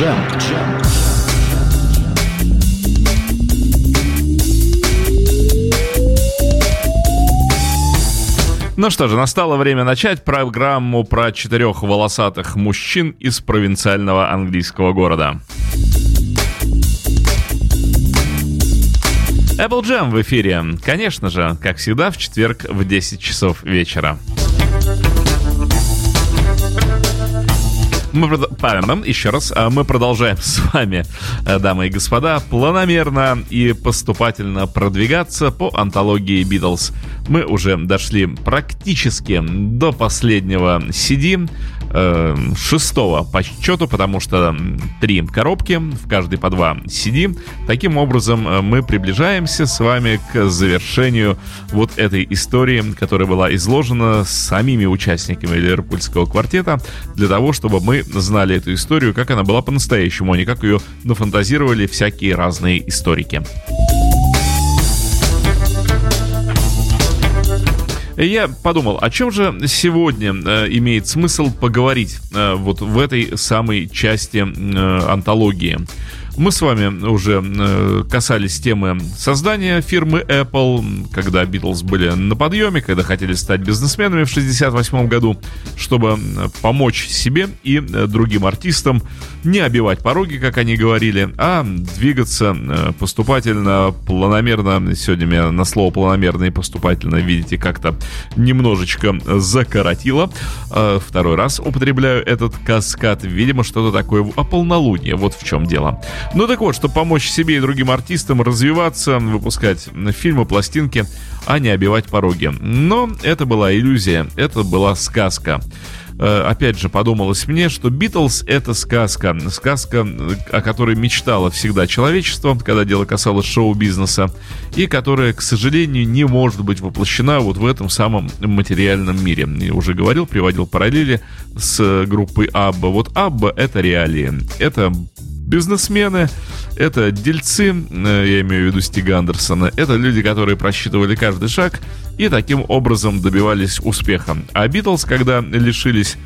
Джем. Ну что же, настало время начать программу про четырех волосатых мужчин из провинциального английского города. Apple Jam в эфире. Конечно же, как всегда, в четверг в 10 часов вечера. Мы, еще раз, а, мы продолжаем с вами, э, дамы и господа, планомерно и поступательно продвигаться по антологии Битлз. Мы уже дошли практически до последнего э, шестого по счету, потому что три коробки, в каждой по два CD. Таким образом, э, мы приближаемся с вами к завершению вот этой истории, которая была изложена самими участниками Ливерпульского квартета, для того, чтобы мы знали эту историю, как она была по-настоящему, а не как ее нафантазировали всякие разные историки. Я подумал, о чем же сегодня э, имеет смысл поговорить э, вот в этой самой части э, антологии. Мы с вами уже э, касались темы создания фирмы Apple, когда Beatles были на подъеме, когда хотели стать бизнесменами в 68 году, чтобы помочь себе и э, другим артистам не обивать пороги, как они говорили, а двигаться э, поступательно, планомерно. Сегодня меня на слово планомерно и поступательно, видите, как-то немножечко закоротило. Второй раз употребляю этот каскад. Видимо, что-то такое о полнолуние. Вот в чем дело. Ну так вот, чтобы помочь себе и другим артистам развиваться, выпускать фильмы, пластинки, а не обивать пороги. Но это была иллюзия, это была сказка э, опять же, подумалось мне, что Битлз — это сказка. Сказка, о которой мечтало всегда человечество, когда дело касалось шоу-бизнеса, и которая, к сожалению, не может быть воплощена вот в этом самом материальном мире. Я уже говорил, приводил параллели с группой Абба. Вот Абба — это реалии. Это бизнесмены, это дельцы, э, я имею в виду Стига Андерсона, это люди, которые просчитывали каждый шаг и таким образом добивались успеха. А Битлз, когда лишились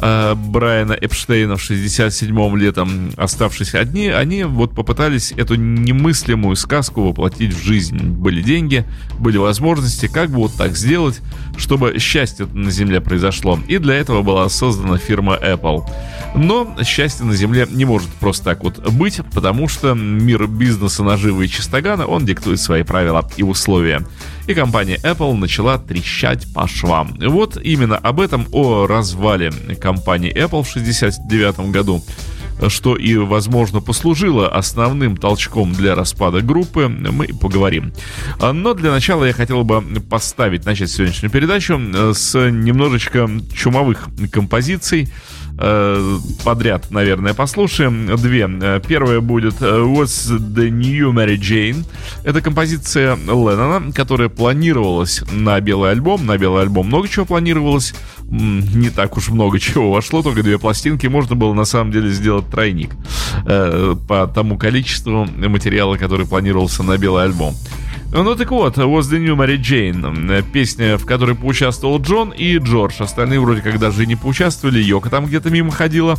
э, Брайана Эпштейна в 67-м летом, оставшись одни, они вот попытались эту немыслимую сказку воплотить в жизнь. Были деньги, были возможности, как бы вот так сделать, чтобы счастье на Земле произошло. И для этого была создана фирма Apple. Но счастье на Земле не может просто так вот быть, потому что мир бизнеса, наживы и чистогана, он диктует свои правила и условия. И компания Apple начала трещать по швам. Вот именно об этом, о развале компании Apple в 1969 году что и, возможно, послужило основным толчком для распада группы, мы поговорим. Но для начала я хотел бы поставить, начать сегодняшнюю передачу с немножечко чумовых композиций, Э, подряд, наверное, послушаем. Две. Э, первая будет э, What's the New Mary Jane. Это композиция Леннона, которая планировалась на белый альбом. На белый альбом много чего планировалось. Не так уж много чего вошло, только две пластинки. Можно было на самом деле сделать тройник по тому количеству материала, который планировался на белый альбом. Ну так вот, Was the New Mary Jane, песня, в которой поучаствовал Джон и Джордж. Остальные вроде как даже и не поучаствовали, Йока там где-то мимо ходила.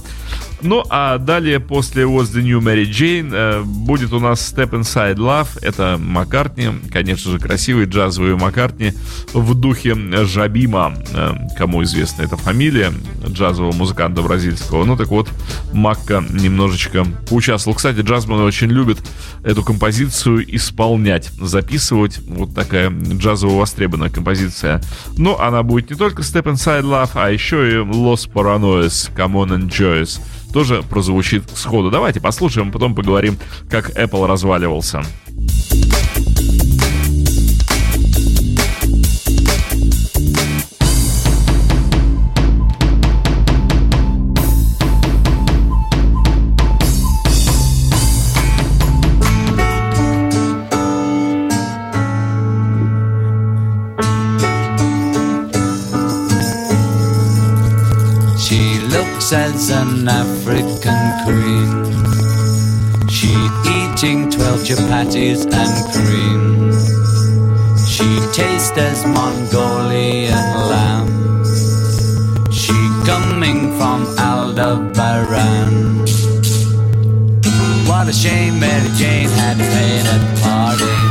Ну а далее, после Was the New Mary Jane, э, будет у нас Step Inside Love. Это Маккартни, конечно же, красивый джазовый Маккартни в духе Жабима. Э, кому известна эта фамилия джазового музыканта бразильского. Ну так вот, Макка немножечко поучаствовал. Кстати, джазмены очень любят эту композицию исполнять, записывать записывать. Вот такая джазово востребованная композиция. Но она будет не только Step Inside Love, а еще и Los Paranoias, Come On and Joyous. Тоже прозвучит сходу. Давайте послушаем, потом поговорим, как Apple разваливался. As an African queen. She eating twelve chapatis and cream. She tastes as Mongolian lamb. She coming from Aldebaran. What a shame Mary Jane had pay at party.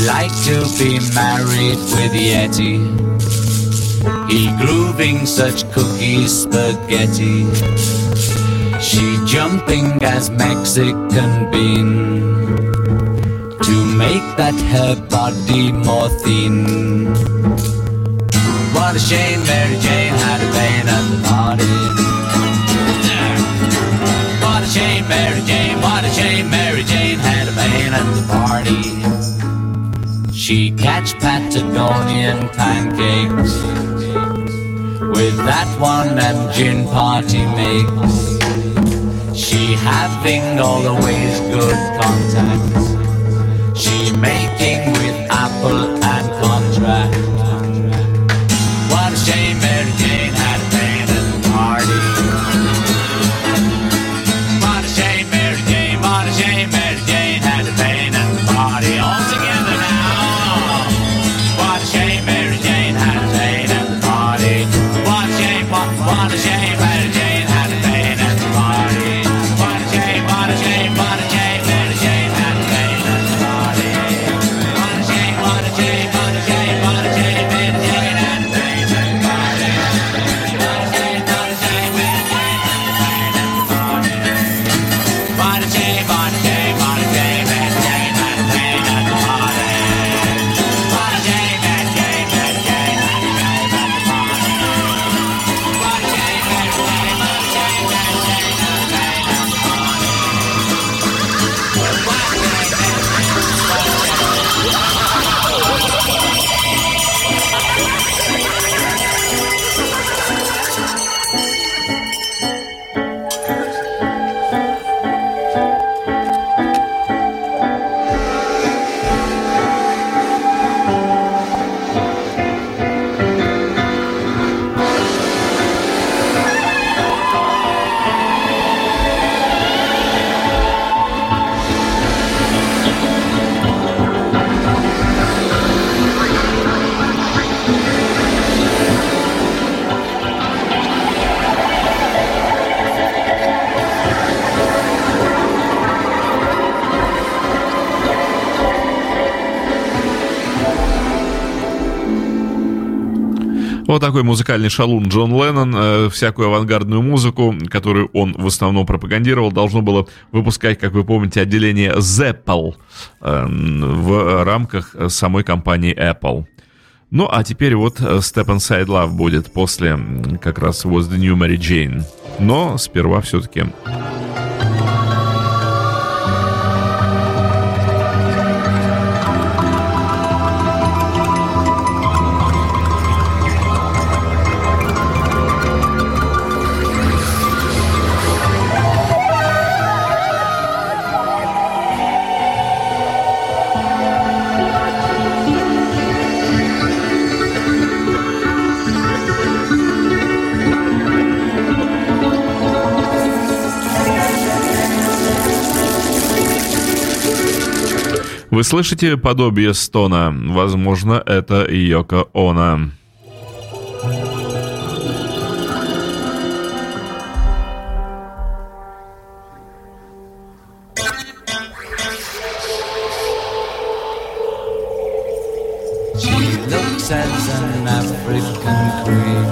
She liked to be married with Yeti. He grooving such cookies spaghetti. She jumping as Mexican bean to make that her body more thin. What a shame Mary Jane had a pain at the party. What a shame Mary Jane, what a shame Mary Jane had a pain at the party. She catch Patagonian pancakes with that one them gin party makes. She having always good contacts. She making with Apple Вот такой музыкальный шалун Джон Леннон. Э, всякую авангардную музыку, которую он в основном пропагандировал, должно было выпускать, как вы помните, отделение Zeppel э, в рамках самой компании Apple. Ну, а теперь вот Step Inside Love будет после как раз Was the New Mary Jane. Но сперва все-таки Вы слышите подобие стона? Возможно, это Йоко Оно. She looks as an African queen.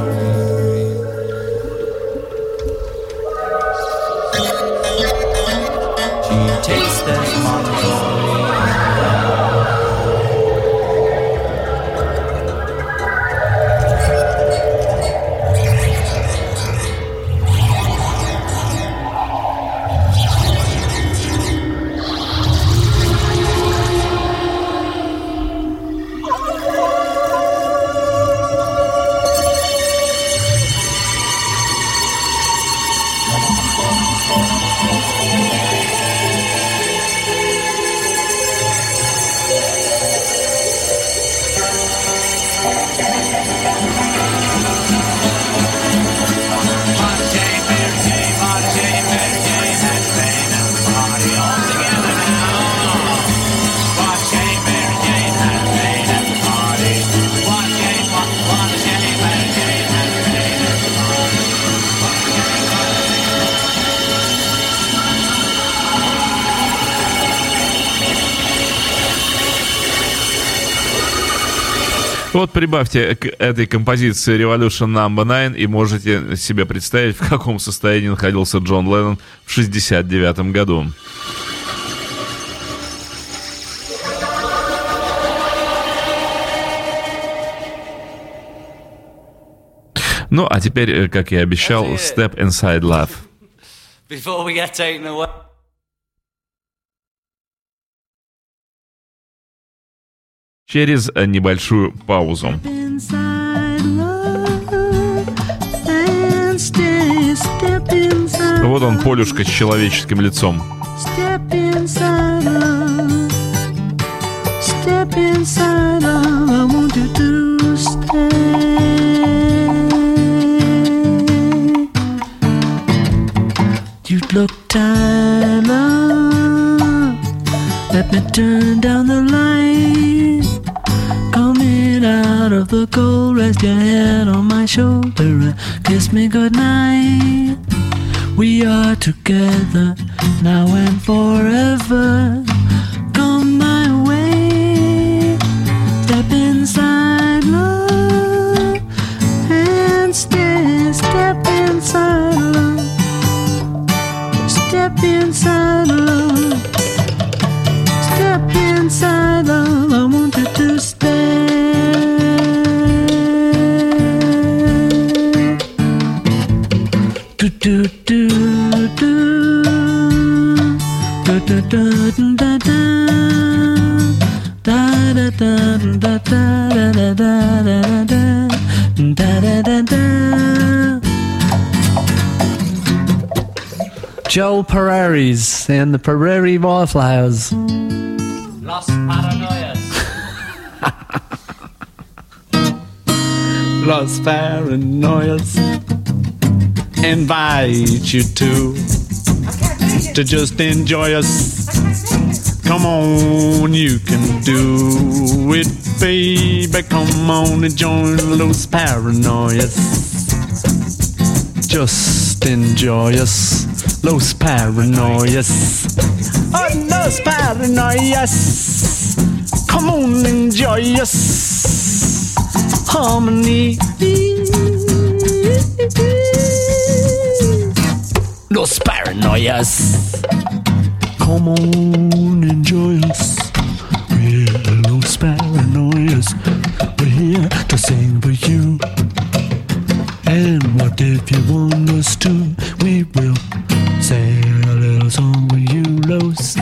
Вот прибавьте к этой композиции Revolution Number 9 и можете себе представить, в каком состоянии находился Джон Леннон в 69 году. Ну, а теперь, э, как я обещал, Step Inside Love. через э, небольшую паузу. Вот он, Полюшка с человеческим лицом. Look time. Let me turn down the light. Out of the cold, rest your head on my shoulder and kiss me goodnight. We are together now and forever. Come my way, step inside love and stay. Step inside love. Step inside love. Step inside Joel Pereiris and the Prairie Wildflowers. Los Paranoias. Los Paranoias invite you to to just enjoy us. Come on, you can do it, baby. Come on and join Los Paranoias. Just enjoy us, Los Paranoias. Oh, Los Paranoias. Come on, enjoy us. Harmony. Los Paranoias. Come on, enjoy us. We're Los Paranoias. We're here to sing for you. And what if you want us to? We will sing a little song for you, Los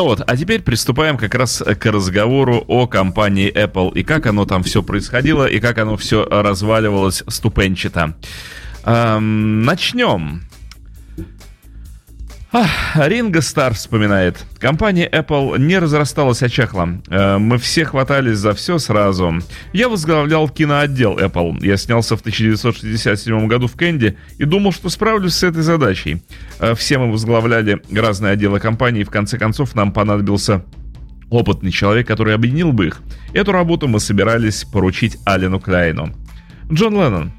Ну вот, а теперь приступаем как раз к разговору о компании Apple и как оно там все происходило и как оно все разваливалось ступенчато. Эм, начнем. Ринго Стар вспоминает. Компания Apple не разрасталась, а чахла. Э, Мы все хватались за все сразу. Я возглавлял киноотдел Apple. Я снялся в 1967 году в Кэнди и думал, что справлюсь с этой задачей. Э, Все мы возглавляли разные отделы компании, и в конце концов нам понадобился опытный человек, который объединил бы их. Эту работу мы собирались поручить Алену Кляйну. Джон Леннон.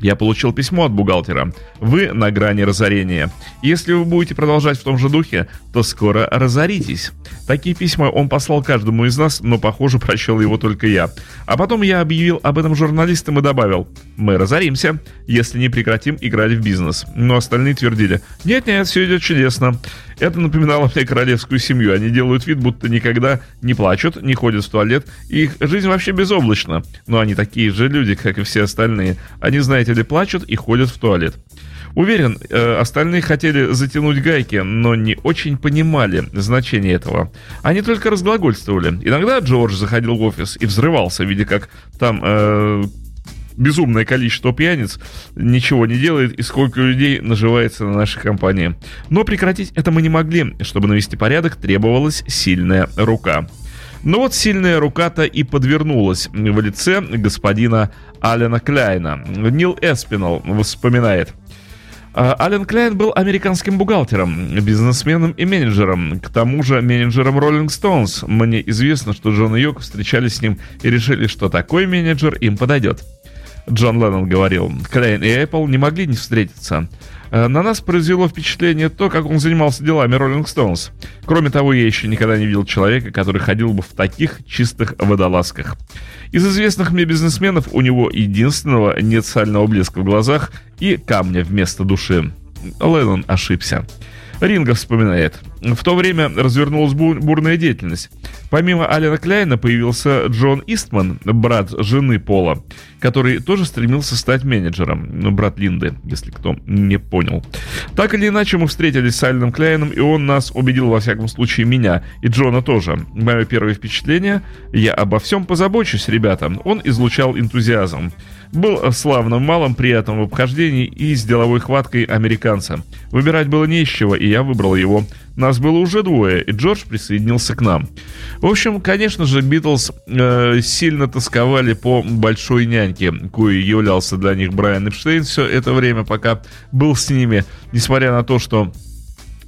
Я получил письмо от бухгалтера. Вы на грани разорения. Если вы будете продолжать в том же духе, то скоро разоритесь. Такие письма он послал каждому из нас, но, похоже, прочел его только я. А потом я объявил об этом журналистам и добавил, мы разоримся, если не прекратим играть в бизнес. Но остальные твердили, нет-нет, все идет чудесно. Это напоминало мне королевскую семью. Они делают вид, будто никогда не плачут, не ходят в туалет, их жизнь вообще безоблачна. Но они такие же люди, как и все остальные. Они, знаете ли, плачут и ходят в туалет. Уверен, э, остальные хотели затянуть гайки, но не очень понимали значение этого. Они только разглагольствовали. Иногда Джордж заходил в офис и взрывался, видя, как там э, безумное количество пьяниц ничего не делает и сколько людей наживается на нашей компании. Но прекратить это мы не могли. Чтобы навести порядок, требовалась сильная рука. Но вот сильная рука-то и подвернулась в лице господина Алена Кляйна. Нил Эспинал вспоминает. А, Ален Кляйн был американским бухгалтером, бизнесменом и менеджером. К тому же менеджером Rolling Stones. Мне известно, что Джон и Йоко встречались с ним и решили, что такой менеджер им подойдет. Джон Леннон говорил, Кляйн и Apple не могли не встретиться. Э, На нас произвело впечатление то, как он занимался делами Rolling Stones. Кроме того, я еще никогда не видел человека, который ходил бы в таких чистых водолазках. Из известных мне бизнесменов у него единственного нет сального блеска в глазах и камня вместо души. Леннон ошибся. Ринга вспоминает. В то время развернулась бу- бурная деятельность. Помимо Алина Кляйна появился Джон Истман, брат жены Пола, который тоже стремился стать менеджером. Ну, брат Линды, если кто не понял. Так или иначе, мы встретились с Алином Кляйном, и он нас убедил, во всяком случае, меня и Джона тоже. Мое первое впечатление – я обо всем позабочусь, ребята. Он излучал энтузиазм. Был славным малым, приятным в обхождении и с деловой хваткой американца. Выбирать было не из чего, и я выбрал его. Нас было уже двое, и Джордж присоединился к нам. В общем, конечно же, Битлз э, сильно тосковали по большой няньке, кое являлся для них Брайан Эпштейн все это время, пока был с ними, несмотря на то, что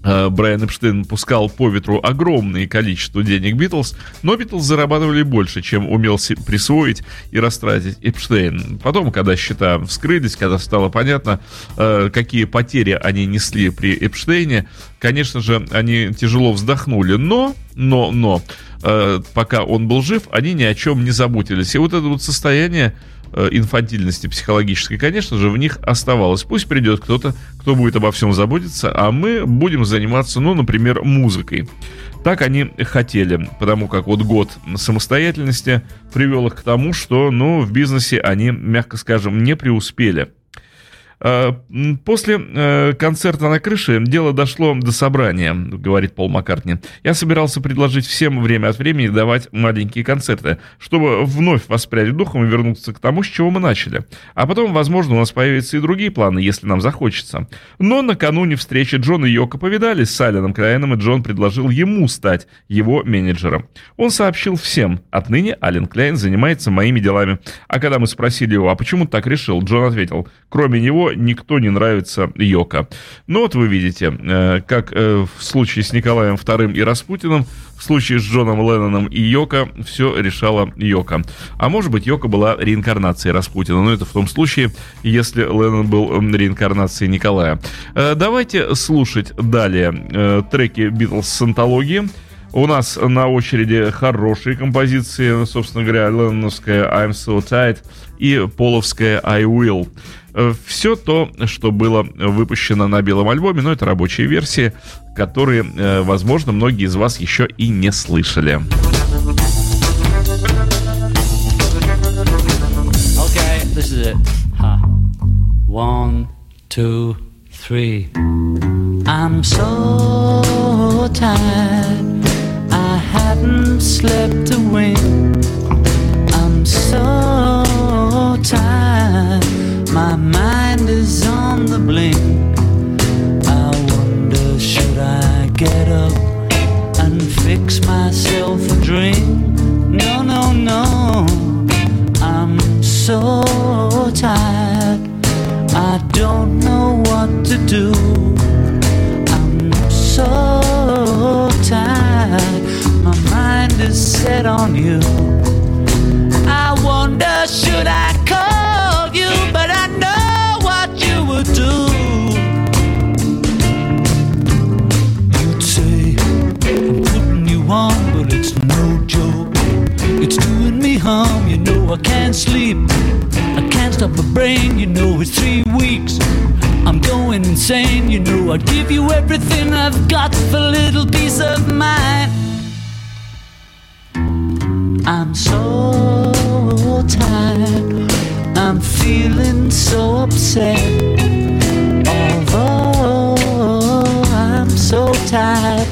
Брайан Эпштейн пускал по ветру огромное количество денег Битлз, но Битлз зарабатывали больше, чем умел присвоить и растратить Эпштейн. Потом, когда счета вскрылись, когда стало понятно, э, какие потери они несли при Эпштейне, конечно же, они тяжело вздохнули, но, но, но, э, пока он был жив, они ни о чем не заботились. И вот это вот состояние э, инфантильности психологической, конечно же, в них оставалось. Пусть придет кто-то, кто будет обо всем заботиться, а мы будем заниматься, ну, например, музыкой. Так они хотели, потому как вот год самостоятельности привел их к тому, что, ну, в бизнесе они, мягко скажем, не преуспели. Э, После э, концерта на крыше дело дошло до собрания, говорит Пол Маккартни. Я собирался предложить всем время от времени давать маленькие концерты, чтобы вновь воспрять духом и вернуться к тому, с чего мы начали. А потом, возможно, у нас появятся и другие планы, если нам захочется. Но накануне встречи Джон и Йоко повидались с Алленом Клайном, и Джон предложил ему стать его менеджером. Он сообщил всем, отныне Ален Кляйн занимается моими делами. А когда мы спросили его, а почему так решил, Джон ответил, кроме него никто не нравится Йоко. Ну вот вы видите, э, как э, в случае с Николаем II и Распутиным, в случае с Джоном Ленноном и Йоко все решала Йоко. А может быть, Йоко была реинкарнацией Распутина, но это в том случае, если Леннон был реинкарнацией Николая. Э, Давайте слушать далее треки Битлз с антологии. У нас на очереди хорошие композиции, собственно говоря, Ленноновская I'm So Tight и Половская I Will. Все то, что было выпущено на белом альбоме, но это рабочие версии, которые, э, возможно, многие из вас еще и не слышали. Okay, this is it. One, two, three. I'm so tired. I haven't slept a wink. I'm so tired. My mind is on the blink. I wonder, should I get up and fix myself a drink? No, no, no. I'm so tired. I'd give you everything I've got for a little peace of mind. I'm so tired, I'm feeling so upset. Although I'm so tired,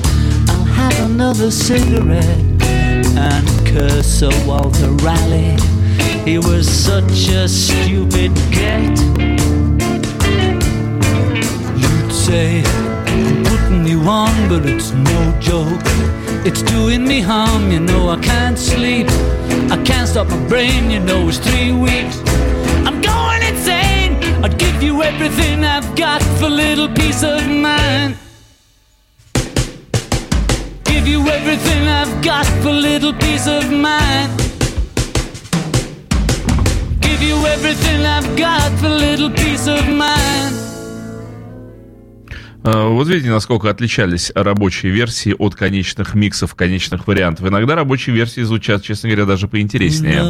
I'll have another cigarette and curse Sir Walter Raleigh. He was such a stupid get. I'm putting you on, but it's no joke. It's doing me harm, you know I can't sleep. I can't stop my brain, you know it's three weeks. I'm going insane. I'd give you you everything I've got for little peace of mind. Give you everything I've got for little peace of mind. Give you everything I've got for little peace of mind. Э, Вот видите, насколько отличались рабочие версии от конечных миксов, конечных вариантов. Иногда рабочие версии звучат, честно говоря, даже поинтереснее.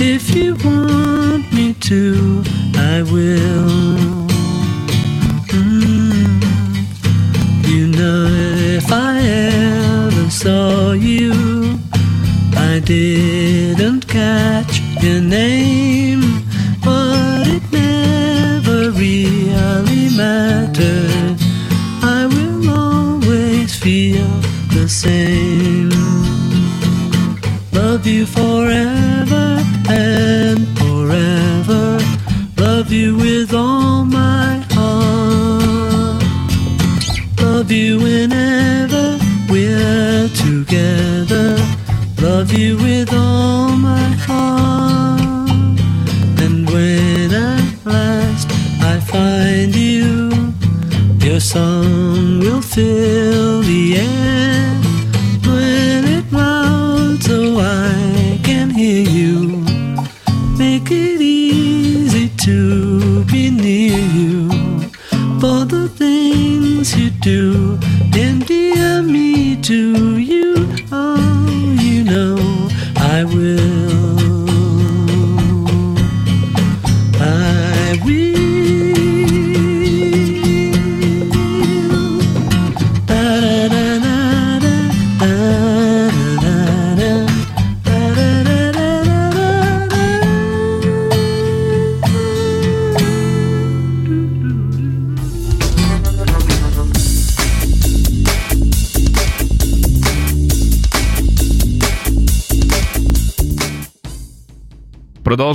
If you want me to, I will. Same. Love you forever and forever. Love you with all my heart. Love you whenever we're together. Love you with all my heart. And when at last I find you, your song will fill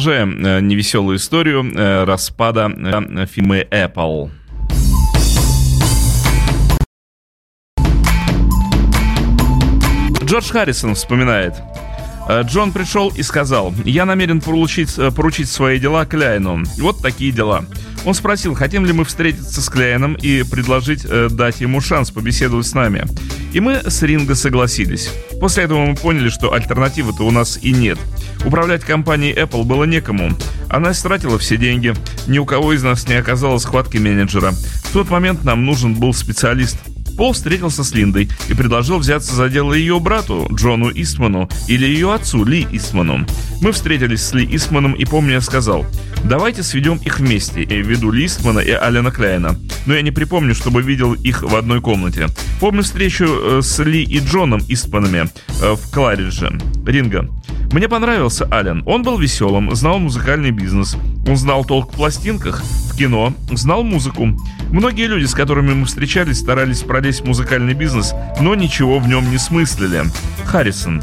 Продолжаем э, невеселую историю э, распада э, фирмы Apple. Джордж Харрисон вспоминает. «Э, Джон пришел и сказал, я намерен поручить, поручить свои дела Кляйну. Вот такие дела. Он спросил, хотим ли мы встретиться с Кляйном и предложить э, дать ему шанс побеседовать с нами. И мы с Ринго согласились. После этого мы поняли, что альтернативы-то у нас и нет. Управлять компанией Apple было некому. Она истратила все деньги. Ни у кого из нас не оказалось хватки менеджера. В тот момент нам нужен был специалист. Пол встретился с Линдой и предложил взяться за дело ее брату, Джону Истману, или ее отцу, Ли Истману. Мы встретились с Ли Истманом, и помню, я сказал, давайте сведем их вместе, и ввиду Ли Истмана и Алена Кляйна. Но я не припомню, чтобы видел их в одной комнате. Помню встречу э, с Ли и Джоном Истманами э, в Кларидже, Ринга. Мне понравился Ален. Он был веселым, знал музыкальный бизнес. Он знал толк в пластинках, в кино, знал музыку. Многие люди, с которыми мы встречались, старались пролезть в музыкальный бизнес, но ничего в нем не смыслили. Харрисон.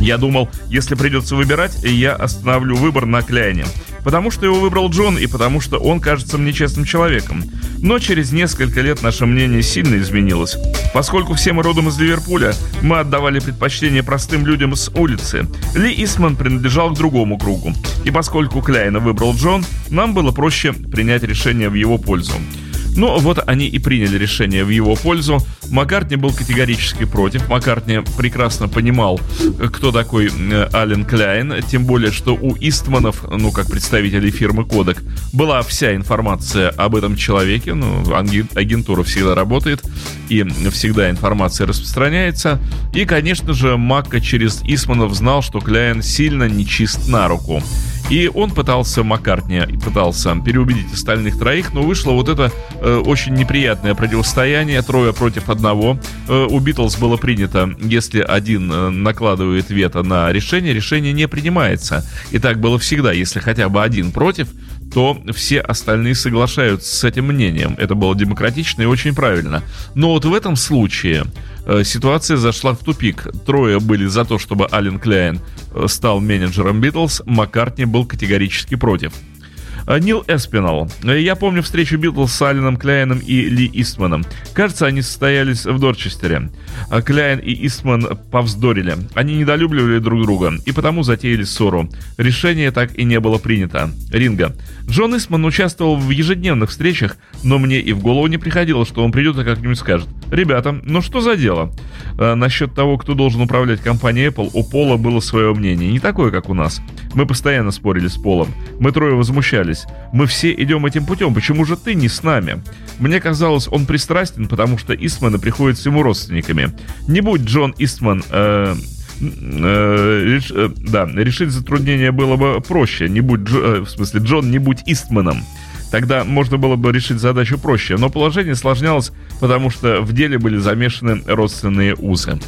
Я думал, если придется выбирать, я остановлю выбор на Кляйне. Потому что его выбрал Джон и потому что он кажется мне честным человеком. Но через несколько лет наше мнение сильно изменилось. Поскольку все мы родом из Ливерпуля, мы отдавали предпочтение простым людям с улицы. Ли Исман принадлежал к другому кругу. И поскольку Кляйна выбрал Джон, нам было проще принять решение в его пользу. Ну, вот они и приняли решение в его пользу. Маккартни был категорически против. Маккартни прекрасно понимал, кто такой э, Ален Кляйн. Тем более, что у Истманов, ну, как представителей фирмы Кодек, была вся информация об этом человеке. Ну, агентура всегда работает, и всегда информация распространяется. И, конечно же, Макка через Истманов знал, что Кляйн сильно нечист на руку. И он пытался, Маккартни пытался переубедить остальных троих, но вышло вот это э, очень неприятное противостояние, трое против одного. Э, у Битлз было принято, если один э, накладывает вето на решение, решение не принимается. И так было всегда, если хотя бы один против, то все остальные соглашаются с этим мнением. Это было демократично и очень правильно. Но вот в этом случае э, ситуация зашла в тупик. Трое были за то, чтобы Ален Кляйн э, стал менеджером Битлз, Маккартни был категорически против. А, Нил Эспинал. Я помню встречу Битлз с Алленом Кляйном и Ли Истманом. Кажется, они состоялись в Дорчестере. А Кляйн и Истман повздорили. Они недолюбливали друг друга и потому затеяли ссору. Решение так и не было принято. Ринга. Джон Истман участвовал в ежедневных встречах, но мне и в голову не приходило, что он придет и как-нибудь скажет. Ребята, ну что за дело? А, насчет того, кто должен управлять компанией Apple, у Пола было свое мнение. Не такое, как у нас. Мы постоянно спорили с Полом. Мы трое возмущались. Мы все идем этим путем. Почему же ты не с нами? Мне казалось, он пристрастен, потому что Истманы приходят ему родственниками. Не будь Джон Истман... Э, э, реш- э, да, решить затруднение было бы проще. Не будь, Дж- э, в смысле, Джон, не будь Истманом. Тогда можно было бы решить задачу проще, но положение осложнялось, потому что в деле были замешаны родственные узы.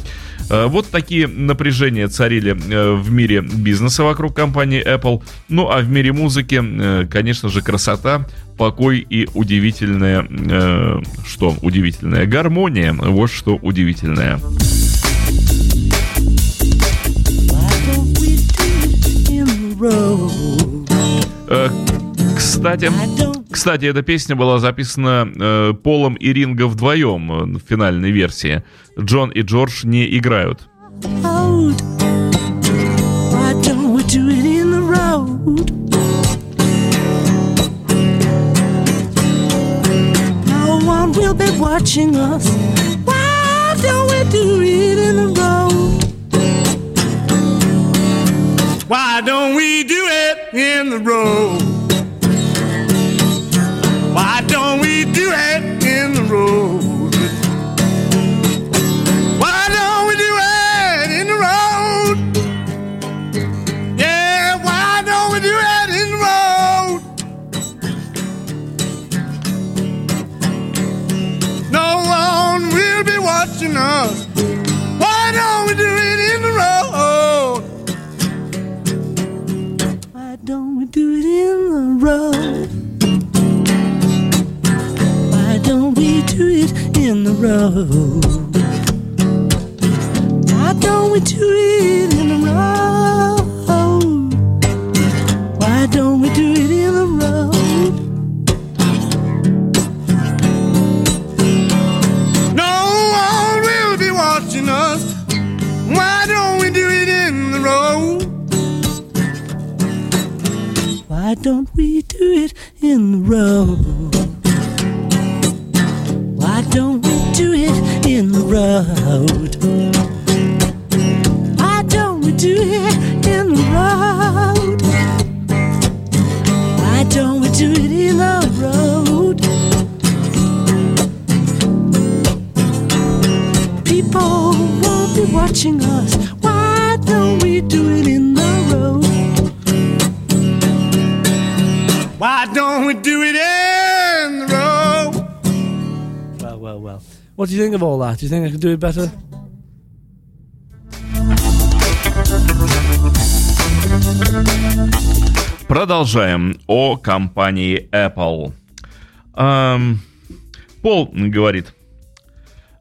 Э, Вот такие напряжения царили э, в мире бизнеса вокруг компании Apple. Ну а в мире музыки, э, конечно же, красота, покой и удивительная, э, что удивительная, гармония. Вот что удивительное. Э, Кстати, кстати, эта песня была записана э, Полом и Ринго вдвоем э, в финальной версии. Джон и Джордж не играют. road. Why don't we do it in the road? No one will be watching us. Why don't we do it in the road? Why don't we do it in the road? Road? Why don't we do it in the road? Yeah, why don't we do it in the road? No one will be watching us. Why don't we do it in the road? Why don't we do it in the road? Do it in the road? Why don't we do it in the road? Why don't we do it in the road? No one will be watching us. Why don't we do it in the road? Why don't we do it in the road? Road? Why don't we do it in the road? Why don't we do it in the road? People won't be watching us. Why don't we do it in the road? Why don't we do it in the road? Well, well, well. What do you think of all that? Do you think I could do it better? Продолжаем о компании Apple. Ам, Пол говорит, «А,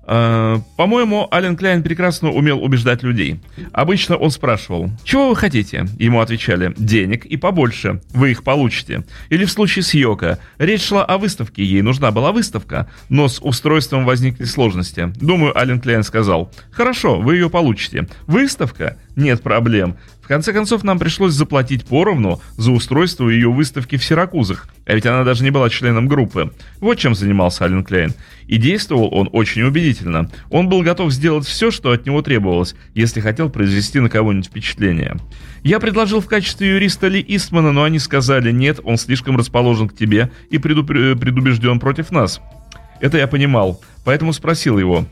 по-моему, Ален Кляйн прекрасно умел убеждать людей. Обычно он спрашивал, чего вы хотите? Ему отвечали, денег и побольше, вы их получите. Или в случае с Йоко, речь шла о выставке, ей нужна была выставка, но с устройством возникли сложности. Думаю, Ален Кляйн сказал, хорошо, вы ее получите. Выставка? Нет проблем. Конце концов, нам пришлось заплатить поровну за устройство ее выставки в Сиракузах, а ведь она даже не была членом группы. Вот чем занимался Ален Кляйн. И действовал он очень убедительно. Он был готов сделать все, что от него требовалось, если хотел произвести на кого-нибудь впечатление. Я предложил в качестве юриста Ли Истмана, но они сказали, нет, он слишком расположен к тебе и предубежден против нас. Это я понимал, поэтому спросил его,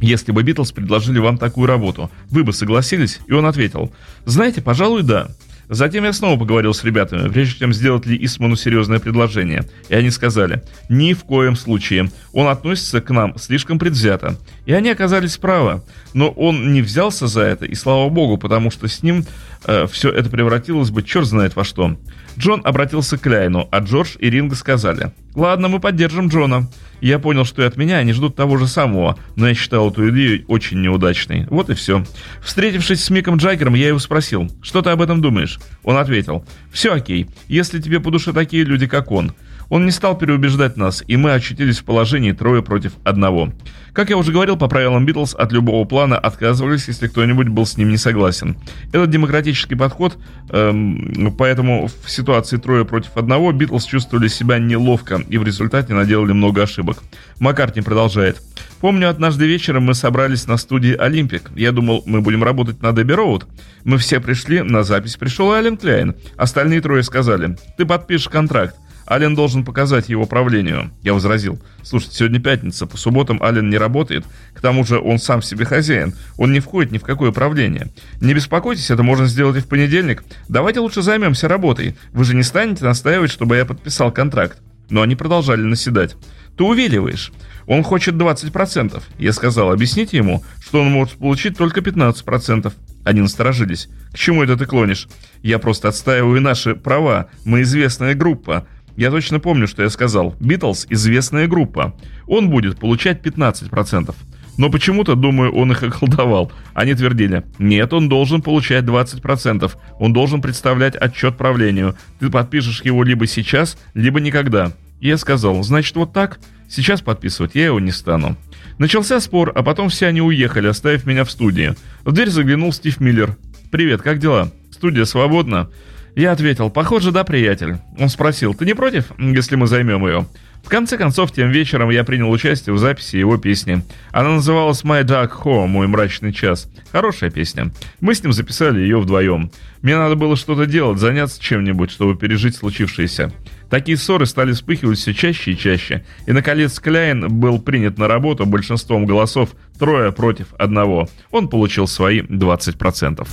если бы Битлз предложили вам такую работу, вы бы согласились? И он ответил, знаете, пожалуй, да. Затем я снова поговорил с ребятами, прежде чем сделать ли Исману серьезное предложение. И они сказали, ни в коем случае. Он относится к нам слишком предвзято. И они оказались правы. Но он не взялся за это, и слава богу, потому что с ним все это превратилось бы черт знает во что. Джон обратился к Кляйну, а Джордж и Ринго сказали, «Ладно, мы поддержим Джона». Я понял, что и от меня они ждут того же самого, но я считал эту идею очень неудачной. Вот и все. Встретившись с Миком Джаггером, я его спросил, «Что ты об этом думаешь?» Он ответил, «Все окей, если тебе по душе такие люди, как он». Он не стал переубеждать нас, и мы очутились в положении трое против одного. Как я уже говорил, по правилам Битлз от любого плана отказывались, если кто-нибудь был с ним не согласен. Этот демократический подход, эм, поэтому в ситуации трое против одного Битлз чувствовали себя неловко и в результате наделали много ошибок. Маккартни продолжает. Помню, однажды вечером мы собрались на студии «Олимпик». Я думал, мы будем работать на Дебби Роуд. Мы все пришли, на запись пришел Ален Кляйн. Остальные трое сказали, ты подпишешь контракт. Ален должен показать его правлению. Я возразил. Слушайте, сегодня пятница, по субботам Ален не работает. К тому же он сам себе хозяин. Он не входит ни в какое правление. Не беспокойтесь, это можно сделать и в понедельник. Давайте лучше займемся работой. Вы же не станете настаивать, чтобы я подписал контракт. Но они продолжали наседать. Ты увиливаешь. Он хочет 20%. Я сказал, объясните ему, что он может получить только 15%. Они насторожились. К чему это ты клонишь? Я просто отстаиваю наши права. Мы известная группа. Я точно помню, что я сказал. Битлз – известная группа. Он будет получать 15%. Но почему-то, думаю, он их околдовал. Они твердили, нет, он должен получать 20%. Он должен представлять отчет правлению. Ты подпишешь его либо сейчас, либо никогда. И я сказал, значит, вот так? Сейчас подписывать я его не стану. Начался спор, а потом все они уехали, оставив меня в студии. В дверь заглянул Стив Миллер. «Привет, как дела? Студия свободна?» Я ответил, похоже, да, приятель. Он спросил, ты не против, если мы займем ее? В конце концов, тем вечером я принял участие в записи его песни. Она называлась «My Dark Home», «Мой мрачный час». Хорошая песня. Мы с ним записали ее вдвоем. Мне надо было что-то делать, заняться чем-нибудь, чтобы пережить случившееся. Такие ссоры стали вспыхивать все чаще и чаще. И, наконец, Кляйн был принят на работу большинством голосов трое против одного. Он получил свои 20%.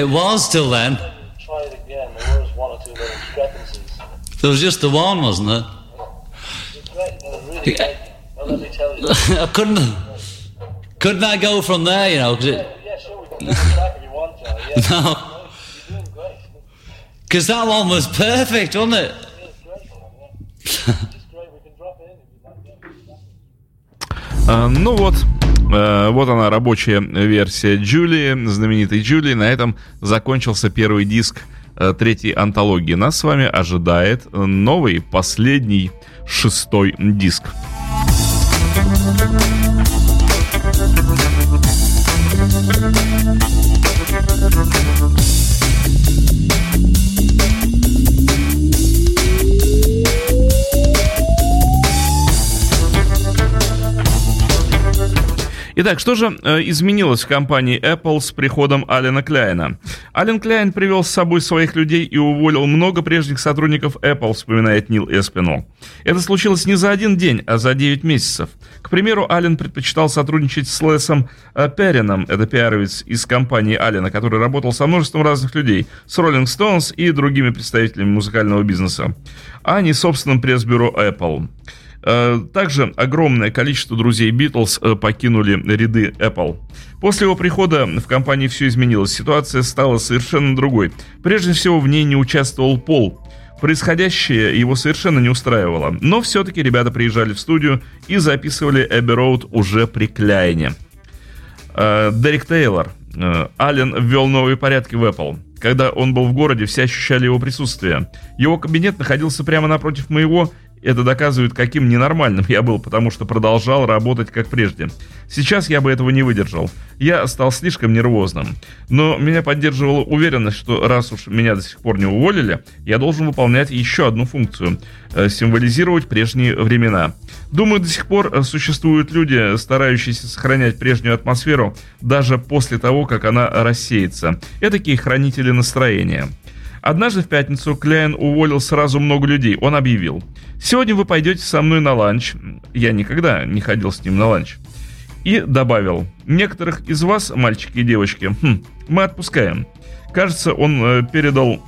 It was till then. Try it again. There was one or two little discrepancies. There was just the one, wasn't there? It's great. It was really great. Well, let me tell you. I couldn't. Couldn't I go from there? You know, 'cause it, Yeah, sure, we can take it back if you want, Joe. Yeah, no, you're doing great. because that one was perfect, wasn't it? It's great, man, yeah. It's great. We can drop it in if you'd like. Yeah. А, ну вот, э, вот она рабочая версия Джулии, знаменитой Джулии. На этом закончился первый диск э, третьей антологии. Нас с вами ожидает э, новый, последний, шестой диск. Итак, что же э, изменилось в компании Apple с приходом Алена Кляйна? Ален Кляйн привел с собой своих людей и уволил много прежних сотрудников Apple, вспоминает Нил Эспинол. Это случилось не за один день, а за 9 месяцев. К примеру, Ален предпочитал сотрудничать с Лесом э, Перрином, это пиаровец из компании Алена, который работал со множеством разных людей, с Rolling Stones и другими представителями музыкального бизнеса, а не собственным пресс-бюро Apple. Э, Также огромное количество друзей Битлз э, покинули ряды Apple. После его прихода в компании все изменилось. Ситуация стала совершенно другой. Прежде всего, в ней не участвовал Пол. Происходящее его совершенно не устраивало. Но все-таки ребята приезжали в студию и записывали Эбби Роуд уже при Кляйне. Э, Дерек Тейлор. Аллен ввел новые порядки в Apple. Когда он был в городе, все ощущали его присутствие. Его кабинет находился прямо напротив моего, это доказывает, каким ненормальным я был, потому что продолжал работать как прежде. Сейчас я бы этого не выдержал. Я стал слишком нервозным. Но меня поддерживала уверенность, что раз уж меня до сих пор не уволили, я должен выполнять еще одну функцию э, – символизировать прежние времена. Думаю, до сих пор э, существуют люди, старающиеся сохранять прежнюю атмосферу даже после того, как она рассеется. Этакие хранители настроения. Однажды в пятницу Кляйн уволил сразу много людей. Он объявил, сегодня вы пойдете со мной на ланч. Я никогда не ходил с ним на ланч. И добавил, некоторых из вас, мальчики и девочки, хм, мы отпускаем. Кажется, он э, передал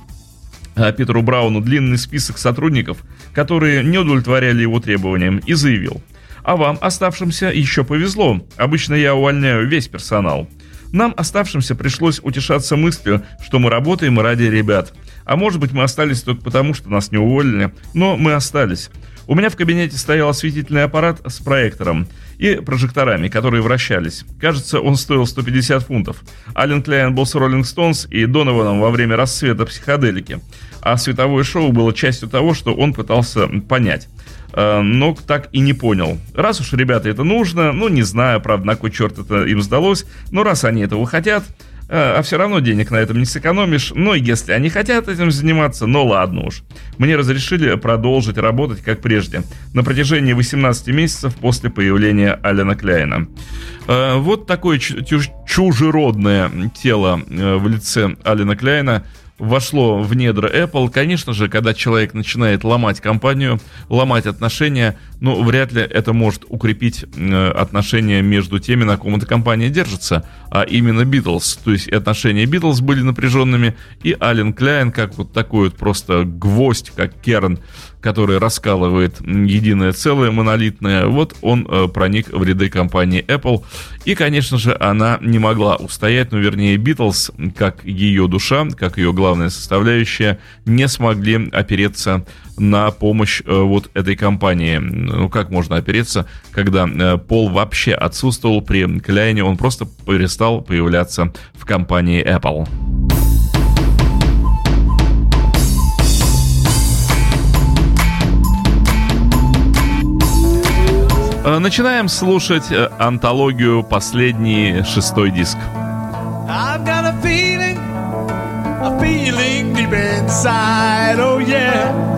э, Питеру Брауну длинный список сотрудников, которые не удовлетворяли его требованиям, и заявил, а вам, оставшимся, еще повезло. Обычно я увольняю весь персонал. Нам, оставшимся, пришлось утешаться мыслью, что мы работаем ради ребят. А может быть, мы остались только потому, что нас не уволили, но мы остались. У меня в кабинете стоял осветительный аппарат с проектором и прожекторами, которые вращались. Кажется, он стоил 150 фунтов. Ален Кляйн был с Роллинг Стоунс и Донованом во время расцвета психоделики. А световое шоу было частью того, что он пытался понять э, но так и не понял. Раз уж ребята это нужно, ну не знаю, правда, на кой черт это им сдалось, но раз они этого хотят, а все равно денег на этом не сэкономишь, но если они хотят этим заниматься, ну ладно уж. Мне разрешили продолжить работать как прежде, на протяжении 18 месяцев после появления Алена Кляйна. Э, Вот такое чу- чуж- чужеродное тело э, в лице Алена Кляйна – вошло в недра Apple. Конечно же, когда человек начинает ломать компанию, ломать отношения, ну, вряд ли это может укрепить э, отношения между теми, на ком эта компания держится, а именно Beatles. То есть отношения Beatles были напряженными, и Ален Кляйн, как вот такой вот просто гвоздь, как Керн, который раскалывает единое целое, монолитное, вот он э, проник в ряды компании Apple. И, конечно же, она не могла устоять, ну, вернее, Beatles, как ее душа, как ее главная составляющая, не смогли опереться на помощь э, вот этой компании. Ну, как можно опереться, когда э, Пол вообще отсутствовал при Кляйне, он просто перестал появляться в компании Apple. Начинаем слушать э, антологию «Последний шестой диск». I've got a feeling, a feeling deep inside. Oh yeah,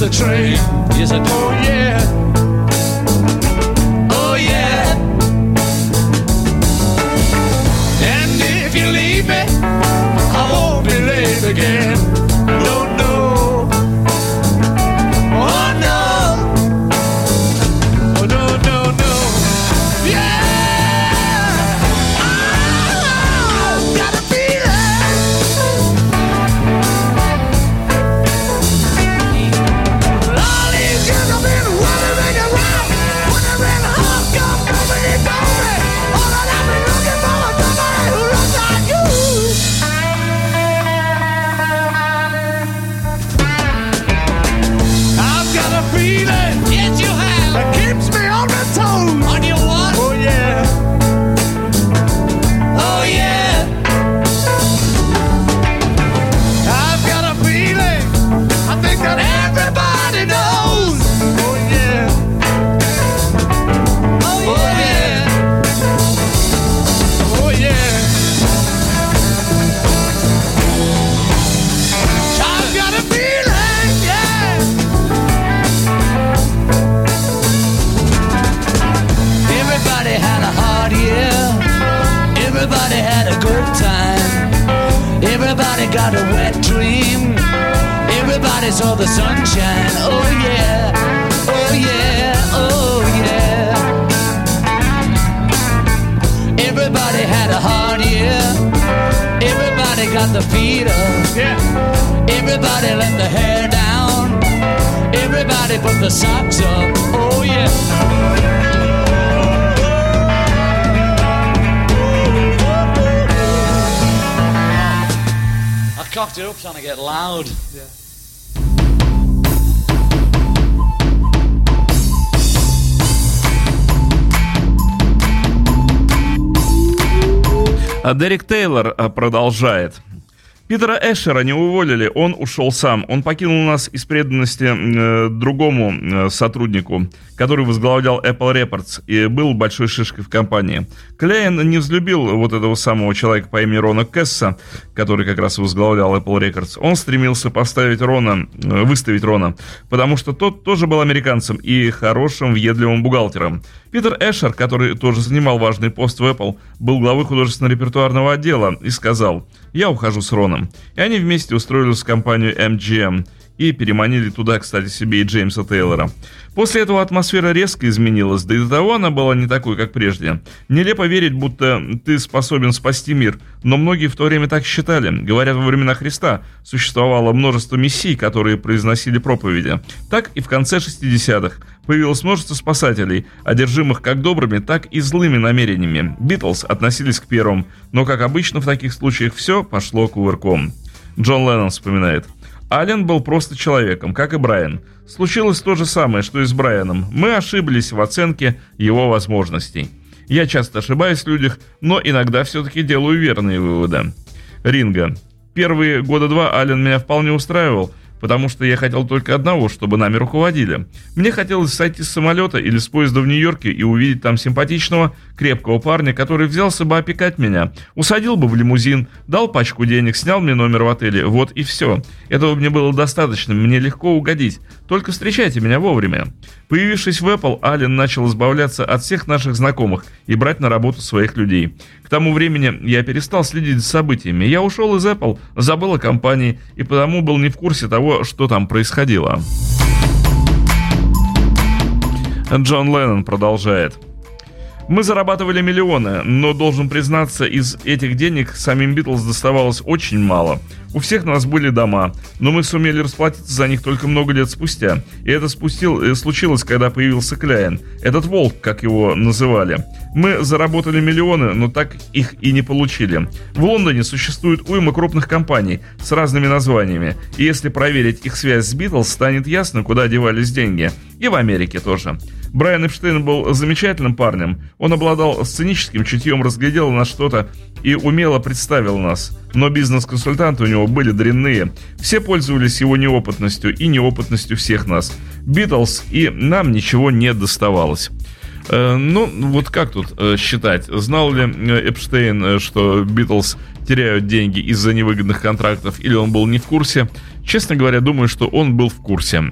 the train. Yes, I do. Oh, yeah. Get loud. А Дерек Тейлор а, продолжает. Питера Эшера не уволили, он ушел сам. Он покинул нас из преданности э, другому э, сотруднику, который возглавлял Apple Reports и был большой шишкой в компании. Клейн не взлюбил вот этого самого человека по имени Рона Кесса, который как раз возглавлял Apple Records. Он стремился поставить Рона, э, выставить Рона, потому что тот тоже был американцем и хорошим, въедливым бухгалтером. Питер Эшер, который тоже занимал важный пост в Apple, был главой художественно-репертуарного отдела и сказал «Я ухожу с Роном». И они вместе устроились в компанию MGM и переманили туда, кстати, себе и Джеймса Тейлора. После этого атмосфера резко изменилась, да и до того она была не такой, как прежде. Нелепо верить, будто ты способен спасти мир, но многие в то время так считали. Говорят, во времена Христа существовало множество мессий, которые произносили проповеди. Так и в конце 60-х появилось множество спасателей, одержимых как добрыми, так и злыми намерениями. Битлз относились к первым, но, как обычно в таких случаях, все пошло кувырком. Джон Леннон вспоминает. Ален был просто человеком, как и Брайан. Случилось то же самое, что и с Брайаном. Мы ошиблись в оценке его возможностей. Я часто ошибаюсь в людях, но иногда все-таки делаю верные выводы. Ринга. Первые года два Ален меня вполне устраивал, потому что я хотел только одного, чтобы нами руководили. Мне хотелось сойти с самолета или с поезда в Нью-Йорке и увидеть там симпатичного, крепкого парня, который взялся бы опекать меня, усадил бы в лимузин, дал пачку денег, снял мне номер в отеле, вот и все. Этого мне было достаточно, мне легко угодить. Только встречайте меня вовремя. Появившись в Apple, Ален начал избавляться от всех наших знакомых и брать на работу своих людей. К тому времени я перестал следить за событиями. Я ушел из Apple, забыл о компании и потому был не в курсе того, что там происходило. Джон Леннон продолжает. Мы зарабатывали миллионы, но, должен признаться, из этих денег самим Битлз доставалось очень мало. У всех нас были дома, но мы сумели расплатиться за них только много лет спустя. И это спустил, э, случилось, когда появился Кляйн. Этот волк, как его называли. Мы заработали миллионы, но так их и не получили. В Лондоне существует уйма крупных компаний с разными названиями. И если проверить их связь с Битлз, станет ясно, куда девались деньги. И в Америке тоже. Брайан Эпштейн был замечательным парнем. Он обладал сценическим чутьем, разглядел на что-то и умело представил нас. Но бизнес-консультанты у него были дрянные. Все пользовались его неопытностью и неопытностью всех нас. Битлз и нам ничего не доставалось. Э, ну, вот как тут э, считать? Знал ли э, Эпштейн, что Битлз теряют деньги из-за невыгодных контрактов, или он был не в курсе? Честно говоря, думаю, что он был в курсе.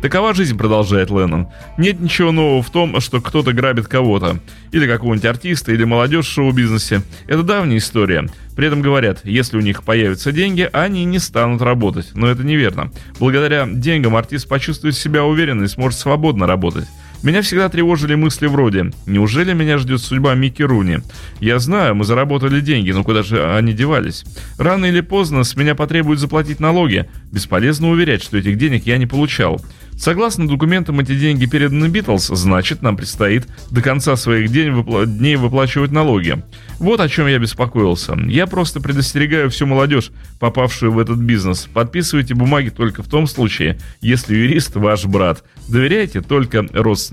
Такова жизнь, продолжает Леннон. Нет ничего нового в том, что кто-то грабит кого-то. Или какого-нибудь артиста, или молодежь в шоу-бизнесе. Это давняя история. При этом говорят, если у них появятся деньги, они не станут работать. Но это неверно. Благодаря деньгам артист почувствует себя уверенно и сможет свободно работать. Меня всегда тревожили мысли вроде «Неужели меня ждет судьба Микки Руни?» Я знаю, мы заработали деньги, но куда же они девались? Рано или поздно с меня потребуют заплатить налоги. Бесполезно уверять, что этих денег я не получал. Согласно документам, эти деньги переданы Битлз, значит, нам предстоит до конца своих день выпла- дней выплачивать налоги. Вот о чем я беспокоился. Я просто предостерегаю всю молодежь, попавшую в этот бизнес. Подписывайте бумаги только в том случае, если юрист ваш брат. Доверяйте только родственникам.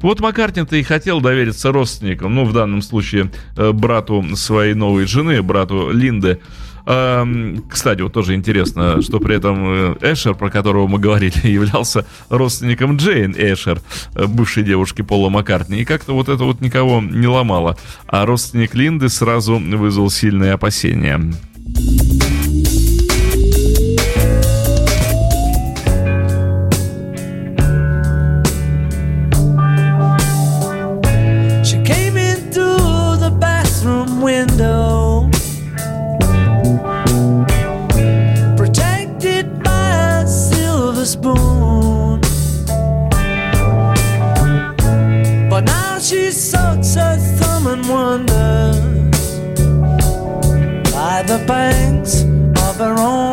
Вот Маккартни-то и хотел довериться родственникам, ну, в данном случае, э, брату своей новой жены, брату Линды. Эм, Кстати, вот тоже интересно, что при этом э, Эшер, про которого мы говорили, являлся родственником Джейн Эшер, э, бывшей девушки Пола Маккартни. И как-то вот это вот никого не ломало. А родственник Линды сразу вызвал сильные опасения. never own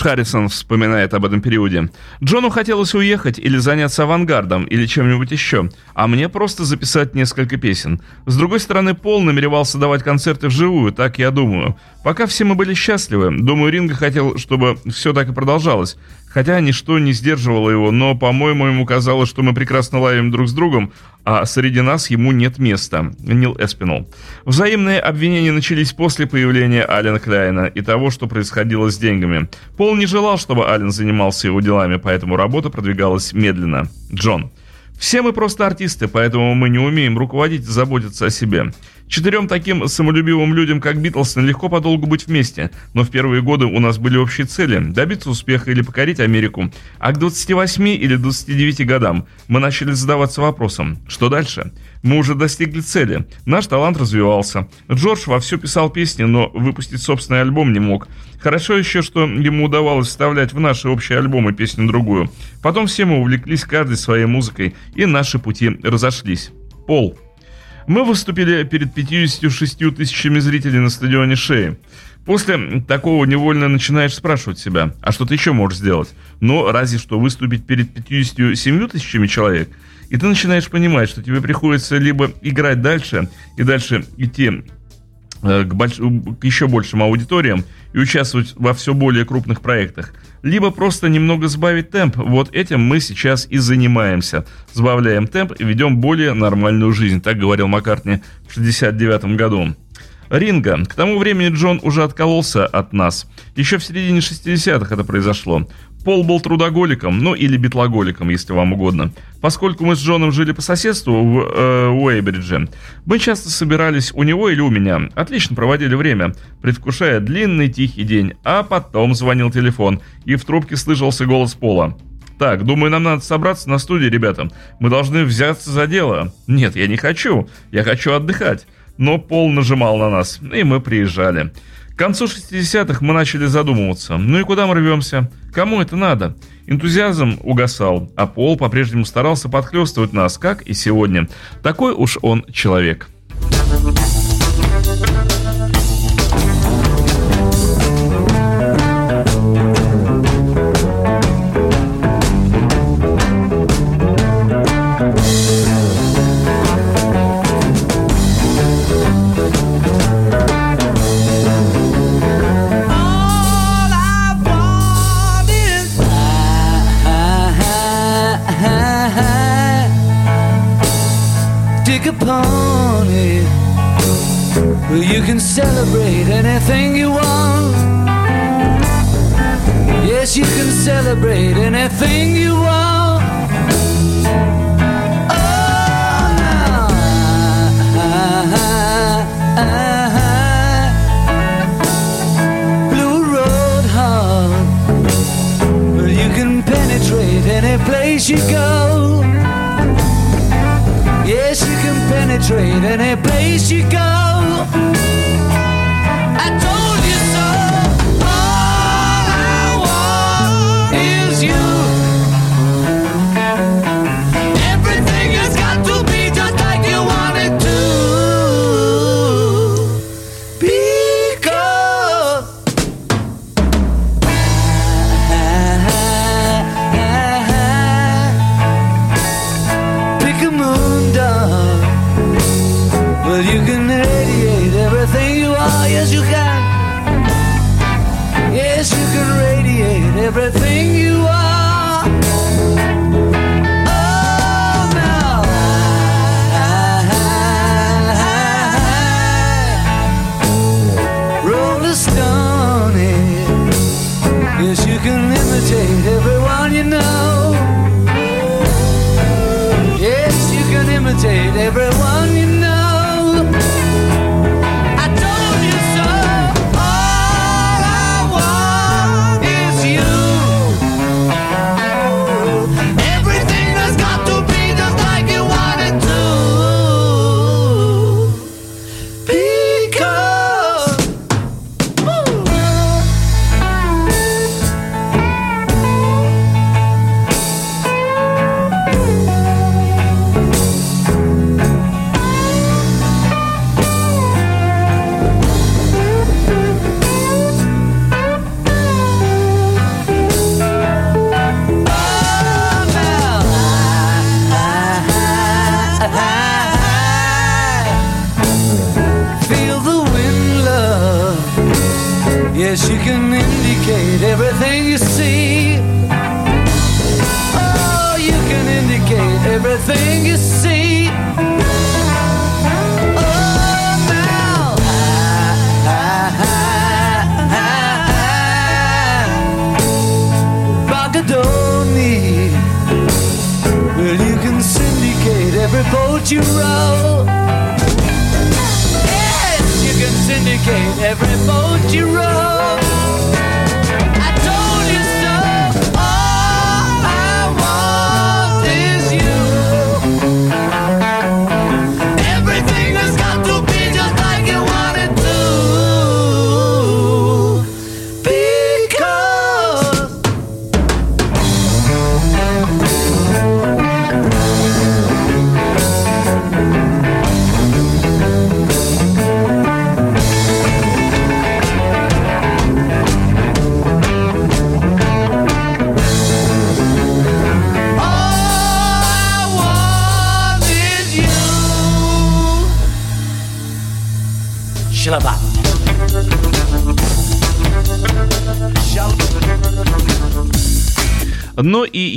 Джордж Харрисон вспоминает об этом периоде. Джону хотелось уехать или заняться авангардом, или чем-нибудь еще, а мне просто записать несколько песен. С другой стороны, Пол намеревался давать концерты вживую, так я думаю. Пока все мы были счастливы, думаю, Ринго хотел, чтобы все так и продолжалось. Хотя ничто не сдерживало его, но, по-моему, ему казалось, что мы прекрасно лавим друг с другом, а среди нас ему нет места. Нил Эспинол. Взаимные обвинения начались после появления Алина Кляйна и того, что происходило с деньгами. Пол не желал, чтобы Ален занимался его делами, поэтому работа продвигалась медленно. Джон. Все мы просто артисты, поэтому мы не умеем руководить и заботиться о себе. Четырем таким самолюбивым людям, как Битлз, легко подолгу быть вместе, но в первые годы у нас были общие цели – добиться успеха или покорить Америку. А к 28 или 29 годам мы начали задаваться вопросом, что дальше? Мы уже достигли цели, наш талант развивался. Джордж вовсю писал песни, но выпустить собственный альбом не мог. Хорошо еще, что ему удавалось вставлять в наши общие альбомы песню другую. Потом все мы увлеклись каждой своей музыкой, и наши пути разошлись. Пол. Мы выступили перед 56 тысячами зрителей на стадионе Шеи. После такого невольно начинаешь спрашивать себя, а что ты еще можешь сделать? Ну, разве что выступить перед 57 тысячами человек. И ты начинаешь понимать, что тебе приходится либо играть дальше и дальше идти к, больш- к еще большим аудиториям и участвовать во все более крупных проектах, либо просто немного сбавить темп. Вот этим мы сейчас и занимаемся. Сбавляем темп и ведем более нормальную жизнь, так говорил Маккартни в 69 году. Ринга. К тому времени Джон уже откололся от нас. Еще в середине 60-х это произошло. Пол был трудоголиком, ну или битлоголиком, если вам угодно. Поскольку мы с Джоном жили по соседству в э, Уэйбридже, мы часто собирались у него или у меня. Отлично проводили время, предвкушая длинный тихий день. А потом звонил телефон, и в трубке слышался голос Пола. Так, думаю, нам надо собраться на студии, ребята. Мы должны взяться за дело. Нет, я не хочу. Я хочу отдыхать. Но Пол нажимал на нас, и мы приезжали. К концу 60-х мы начали задумываться. Ну и куда мы рвемся? Кому это надо? Энтузиазм угасал, а Пол по-прежнему старался подхлестывать нас, как и сегодня. Такой уж он человек. I, dig you can celebrate anything you want. Yes, you can celebrate anything you want. Oh. Blue Road. Well, you can penetrate any place you go. Yes, penetrate any place you go. I told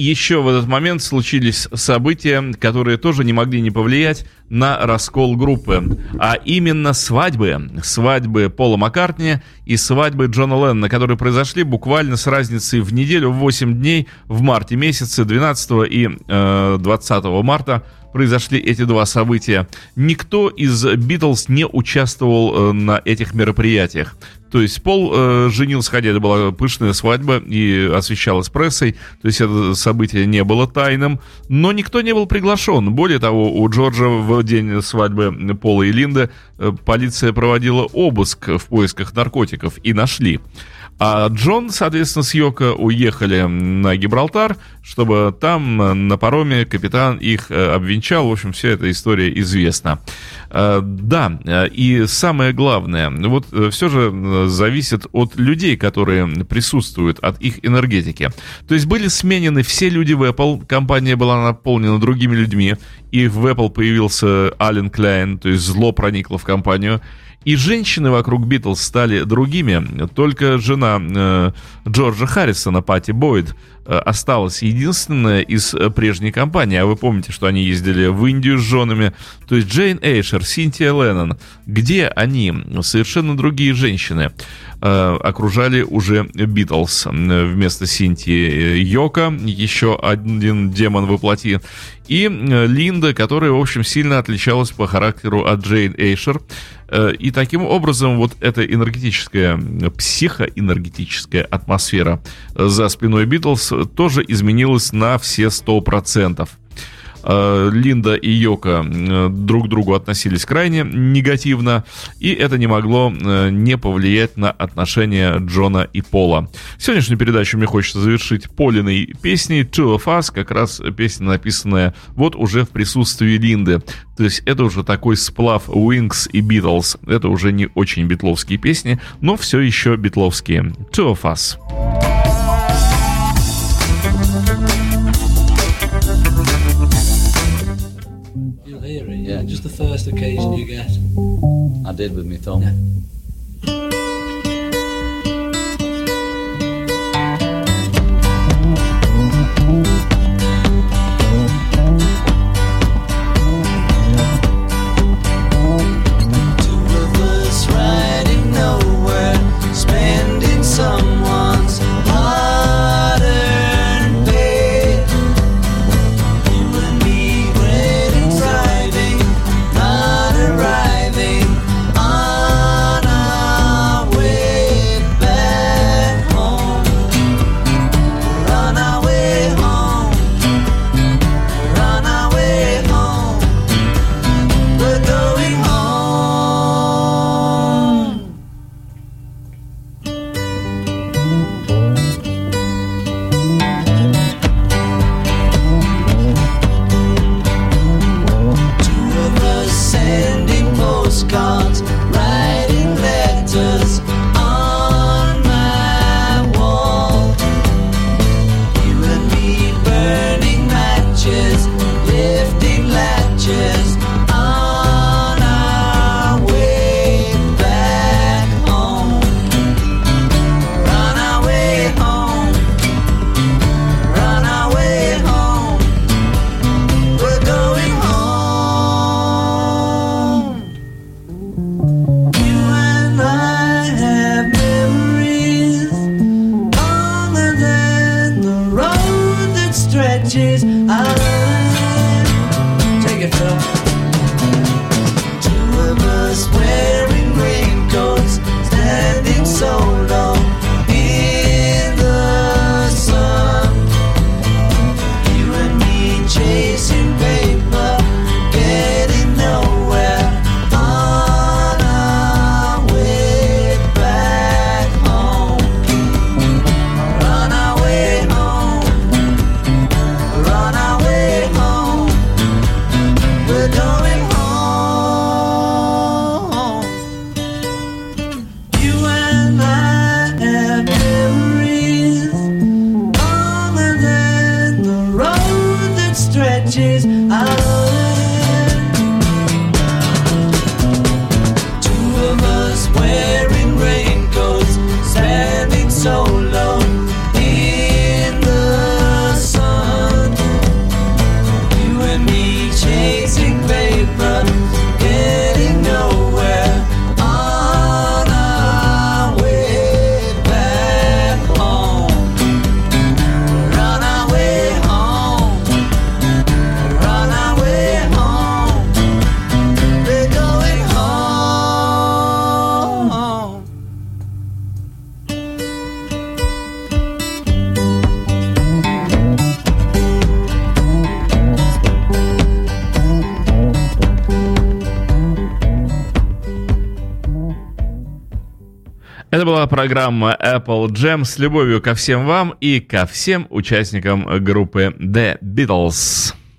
еще в этот момент случились события, которые тоже не могли не повлиять на раскол группы. А именно свадьбы. Свадьбы Пола Маккартни и свадьбы Джона Леннона, которые произошли буквально с разницей в неделю, в 8 дней, в марте месяце, 12 и э, 20 марта произошли эти два события. Никто из Битлз не участвовал э, на этих мероприятиях. То есть Пол э, женился, хотя это была пышная свадьба и освещалась прессой, то есть это событие не было тайным, но никто не был приглашен. Более того, у Джорджа в день свадьбы Пола и Линды э, полиция проводила обыск в поисках наркотиков и нашли. А Джон, соответственно, с Йоко уехали на Гибралтар, чтобы там э, на пароме капитан их э, обвенчал. В общем, вся эта история известна. Э, Да, и самое главное, вот все же зависит от людей, которые присутствуют, от их энергетики. То есть были сменены все люди в Apple, компания была наполнена другими людьми, и в Apple появился Ален Кляйн, то есть зло проникло в компанию, И женщины вокруг Битлз стали другими. Только жена э, Джорджа Харрисона, Пати Бойд, э, осталась единственная из э, прежней компании. А вы помните, что они ездили в Индию с женами. То есть Джейн Эйшер, Синтия Леннон. Где они? Совершенно другие женщины окружали уже Битлз. Э, Вместо Синтии э, Йока, еще один демон воплоти. И э, Линда, которая, в общем, сильно отличалась по характеру от Джейн Эйшер. Э, И таким образом вот эта энергетическая, э, психоэнергетическая атмосфера э, за спиной Битлз тоже изменилась на все 100%. Э, Линда и Йока э, друг к другу относились крайне негативно, и это не могло э, не повлиять на отношения Джона и Пола. Сегодняшнюю передачу мне хочется завершить Полиной песней Two of Us, как раз песня, написанная вот уже в присутствии Линды. То есть это уже такой сплав Wings и Beatles. Это уже не очень битловские песни, но все еще битловские. Two of Us. First occasion you get. I did with me thumb. Two of us riding nowhere, spending someone's программа Apple Jam с любовью ко всем вам и ко всем участникам группы The Beatles.